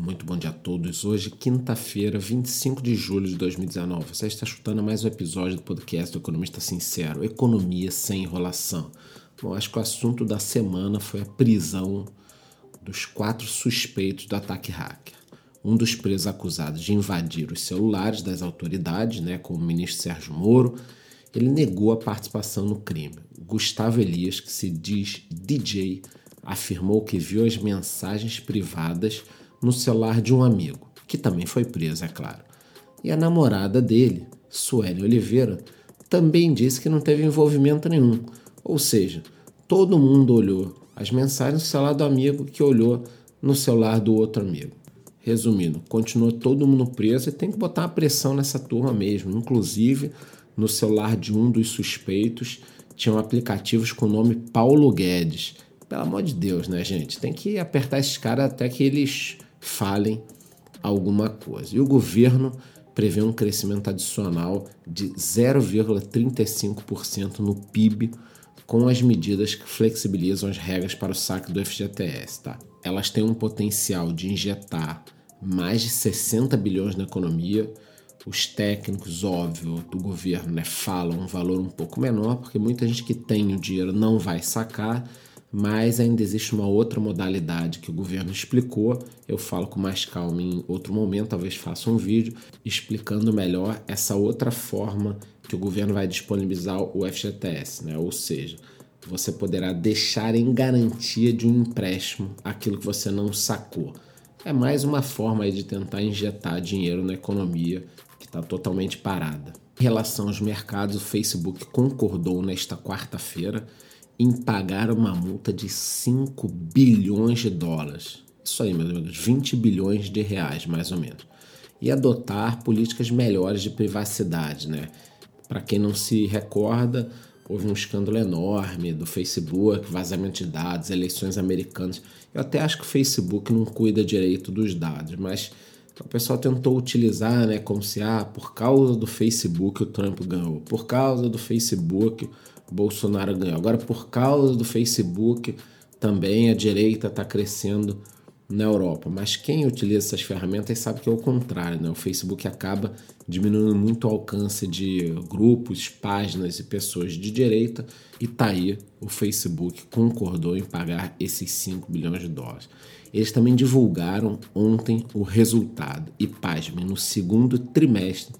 Muito bom dia a todos. Hoje, quinta-feira, 25 de julho de 2019. Você está escutando mais um episódio do podcast do Economista Sincero: Economia sem enrolação. Bom, acho que o assunto da semana foi a prisão dos quatro suspeitos do ataque hacker. Um dos presos acusados de invadir os celulares das autoridades, né, como o ministro Sérgio Moro, ele negou a participação no crime. Gustavo Elias, que se diz DJ, afirmou que viu as mensagens privadas no celular de um amigo, que também foi preso, é claro. E a namorada dele, Sueli Oliveira, também disse que não teve envolvimento nenhum. Ou seja, todo mundo olhou as mensagens no celular do amigo que olhou no celular do outro amigo. Resumindo, continuou todo mundo preso e tem que botar uma pressão nessa turma mesmo. Inclusive, no celular de um dos suspeitos tinham aplicativos com o nome Paulo Guedes. Pelo amor de Deus, né, gente? Tem que apertar esses caras até que eles falem alguma coisa. E o governo prevê um crescimento adicional de 0,35% no PIB com as medidas que flexibilizam as regras para o saque do FGTS. Tá? Elas têm um potencial de injetar mais de 60 bilhões na economia. Os técnicos, óbvio, do governo né, falam um valor um pouco menor, porque muita gente que tem o dinheiro não vai sacar mas ainda existe uma outra modalidade que o governo explicou. Eu falo com mais calma em outro momento, talvez faça um vídeo explicando melhor essa outra forma que o governo vai disponibilizar o FGTS, né? Ou seja, você poderá deixar em garantia de um empréstimo aquilo que você não sacou. É mais uma forma de tentar injetar dinheiro na economia que está totalmente parada. Em relação aos mercados, o Facebook concordou nesta quarta-feira em pagar uma multa de 5 bilhões de dólares. Isso aí, meus amigos, 20 bilhões de reais, mais ou menos. E adotar políticas melhores de privacidade, né? Para quem não se recorda, houve um escândalo enorme do Facebook, vazamento de dados, eleições americanas. Eu até acho que o Facebook não cuida direito dos dados, mas o pessoal tentou utilizar, né, como se ah, por causa do Facebook o Trump ganhou, por causa do Facebook Bolsonaro ganhou. Agora, por causa do Facebook, também a direita está crescendo na Europa. Mas quem utiliza essas ferramentas sabe que é o contrário, né? O Facebook acaba diminuindo muito o alcance de grupos, páginas e pessoas de direita e tá aí o Facebook concordou em pagar esses 5 bilhões de dólares. Eles também divulgaram ontem o resultado e, pasmem, no segundo trimestre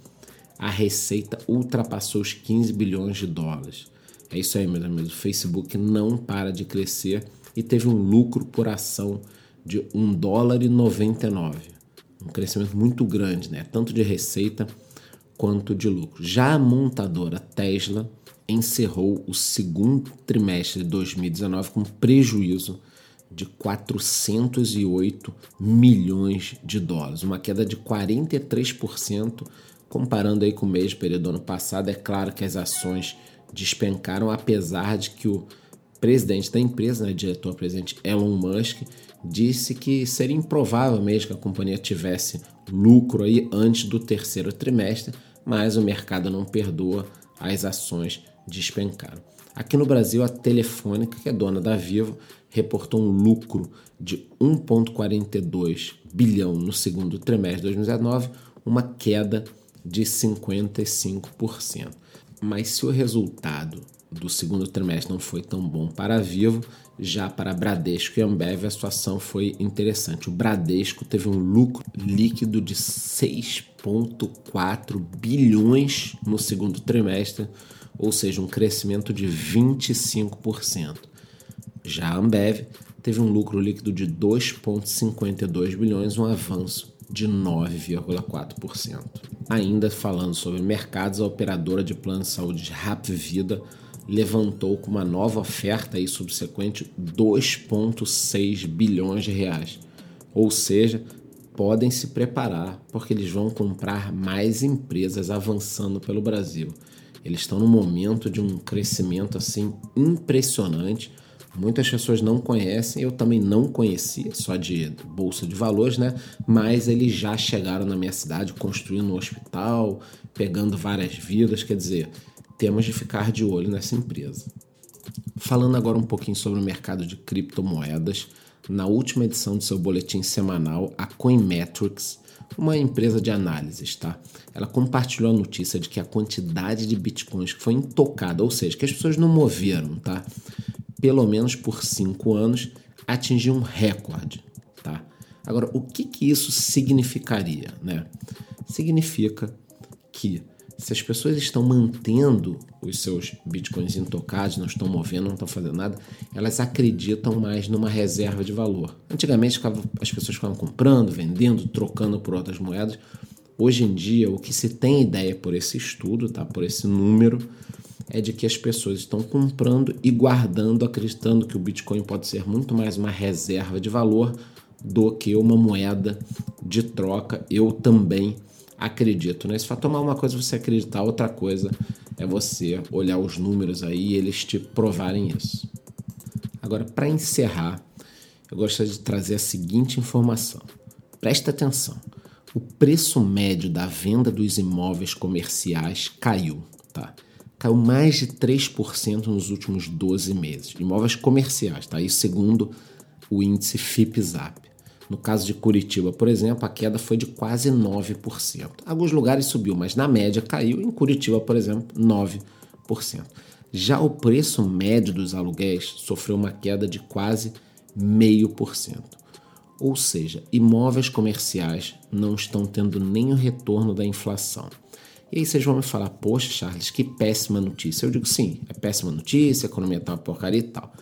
a receita ultrapassou os 15 bilhões de dólares. É isso aí, meus amigos. O Facebook não para de crescer e teve um lucro por ação de 1 dólar e 99. Um crescimento muito grande, né? Tanto de receita quanto de lucro. Já a montadora Tesla encerrou o segundo trimestre de 2019 com prejuízo de 408 milhões de dólares, uma queda de 43% comparando aí com o mesmo período do ano passado. É claro que as ações despencaram, apesar de que o presidente da empresa, né, diretor-presidente Elon Musk, disse que seria improvável mesmo que a companhia tivesse lucro aí antes do terceiro trimestre, mas o mercado não perdoa, as ações despencaram. Aqui no Brasil, a Telefônica, que é dona da Vivo, reportou um lucro de 1,42 bilhão no segundo trimestre de 2019, uma queda de 55%. Mas se o resultado do segundo trimestre não foi tão bom para a Vivo, já para Bradesco e Ambev a situação foi interessante. O Bradesco teve um lucro líquido de 6,4 bilhões no segundo trimestre, ou seja, um crescimento de 25%. Já a Ambev teve um lucro líquido de 2,52 bilhões, um avanço de 9,4%. Ainda falando sobre mercados, a operadora de plano de saúde de Rap Vida levantou com uma nova oferta e subsequente 2,6 bilhões de reais. Ou seja, podem se preparar porque eles vão comprar mais empresas avançando pelo Brasil. Eles estão num momento de um crescimento assim impressionante Muitas pessoas não conhecem, eu também não conhecia, só de bolsa de valores, né? Mas eles já chegaram na minha cidade construindo um hospital, pegando várias vidas, quer dizer, temos de ficar de olho nessa empresa. Falando agora um pouquinho sobre o mercado de criptomoedas, na última edição do seu boletim semanal, a Coinmetrics, uma empresa de análises, tá? Ela compartilhou a notícia de que a quantidade de bitcoins que foi intocada, ou seja, que as pessoas não moveram, tá? Pelo menos por cinco anos, atingiu um recorde, tá? Agora, o que, que isso significaria, né? Significa que se as pessoas estão mantendo os seus bitcoins intocados, não estão movendo, não estão fazendo nada, elas acreditam mais numa reserva de valor. Antigamente as pessoas ficavam comprando, vendendo, trocando por outras moedas. Hoje em dia, o que se tem ideia por esse estudo, tá? por esse número, é de que as pessoas estão comprando e guardando, acreditando que o Bitcoin pode ser muito mais uma reserva de valor do que uma moeda de troca. Eu também acredito. Né? Se for tomar uma coisa você acreditar, outra coisa é você olhar os números aí e eles te provarem isso. Agora, para encerrar, eu gostaria de trazer a seguinte informação. Presta atenção. O preço médio da venda dos imóveis comerciais caiu, tá? Caiu mais de 3% nos últimos 12 meses. Imóveis comerciais, tá? Isso segundo o índice FIPZAP. No caso de Curitiba, por exemplo, a queda foi de quase 9%. Alguns lugares subiu, mas na média caiu. Em Curitiba, por exemplo, 9%. Já o preço médio dos aluguéis sofreu uma queda de quase 0,5%. Ou seja, imóveis comerciais não estão tendo nem o retorno da inflação. E aí vocês vão me falar, poxa, Charles, que péssima notícia. Eu digo sim, é péssima notícia, a economia tá uma porcaria e tal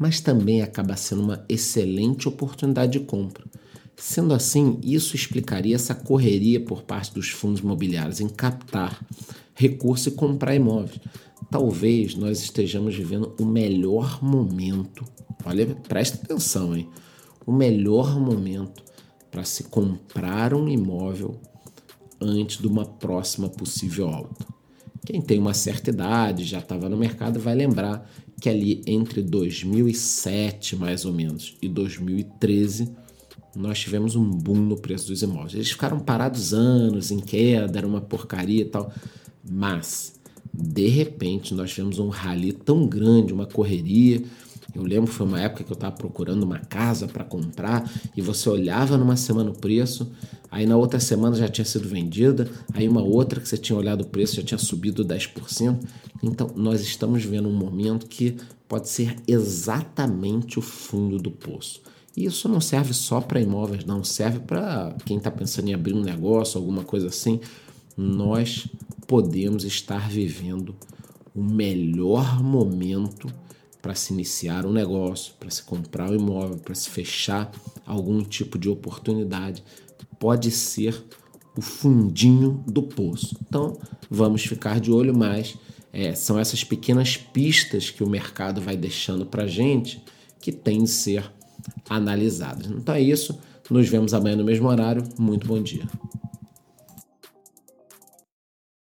mas também acaba sendo uma excelente oportunidade de compra. Sendo assim, isso explicaria essa correria por parte dos fundos imobiliários em captar recurso e comprar imóveis. Talvez nós estejamos vivendo o melhor momento, olha, presta atenção, hein? O melhor momento para se comprar um imóvel antes de uma próxima possível alta. Quem tem uma certa idade, já estava no mercado, vai lembrar que ali entre 2007 mais ou menos e 2013 nós tivemos um boom no preço dos imóveis. Eles ficaram parados anos em queda, era uma porcaria e tal, mas de repente nós tivemos um rally tão grande, uma correria. Eu lembro que foi uma época que eu estava procurando uma casa para comprar e você olhava numa semana o preço, aí na outra semana já tinha sido vendida, aí uma outra que você tinha olhado o preço já tinha subido 10%. Então nós estamos vendo um momento que pode ser exatamente o fundo do poço. E isso não serve só para imóveis, não, serve para quem está pensando em abrir um negócio, alguma coisa assim. Nós podemos estar vivendo o melhor momento para se iniciar um negócio, para se comprar um imóvel, para se fechar algum tipo de oportunidade. Pode ser o fundinho do poço. Então, vamos ficar de olho mais. É, são essas pequenas pistas que o mercado vai deixando para gente que tem de ser analisadas. Então é isso. Nos vemos amanhã no mesmo horário. Muito bom dia.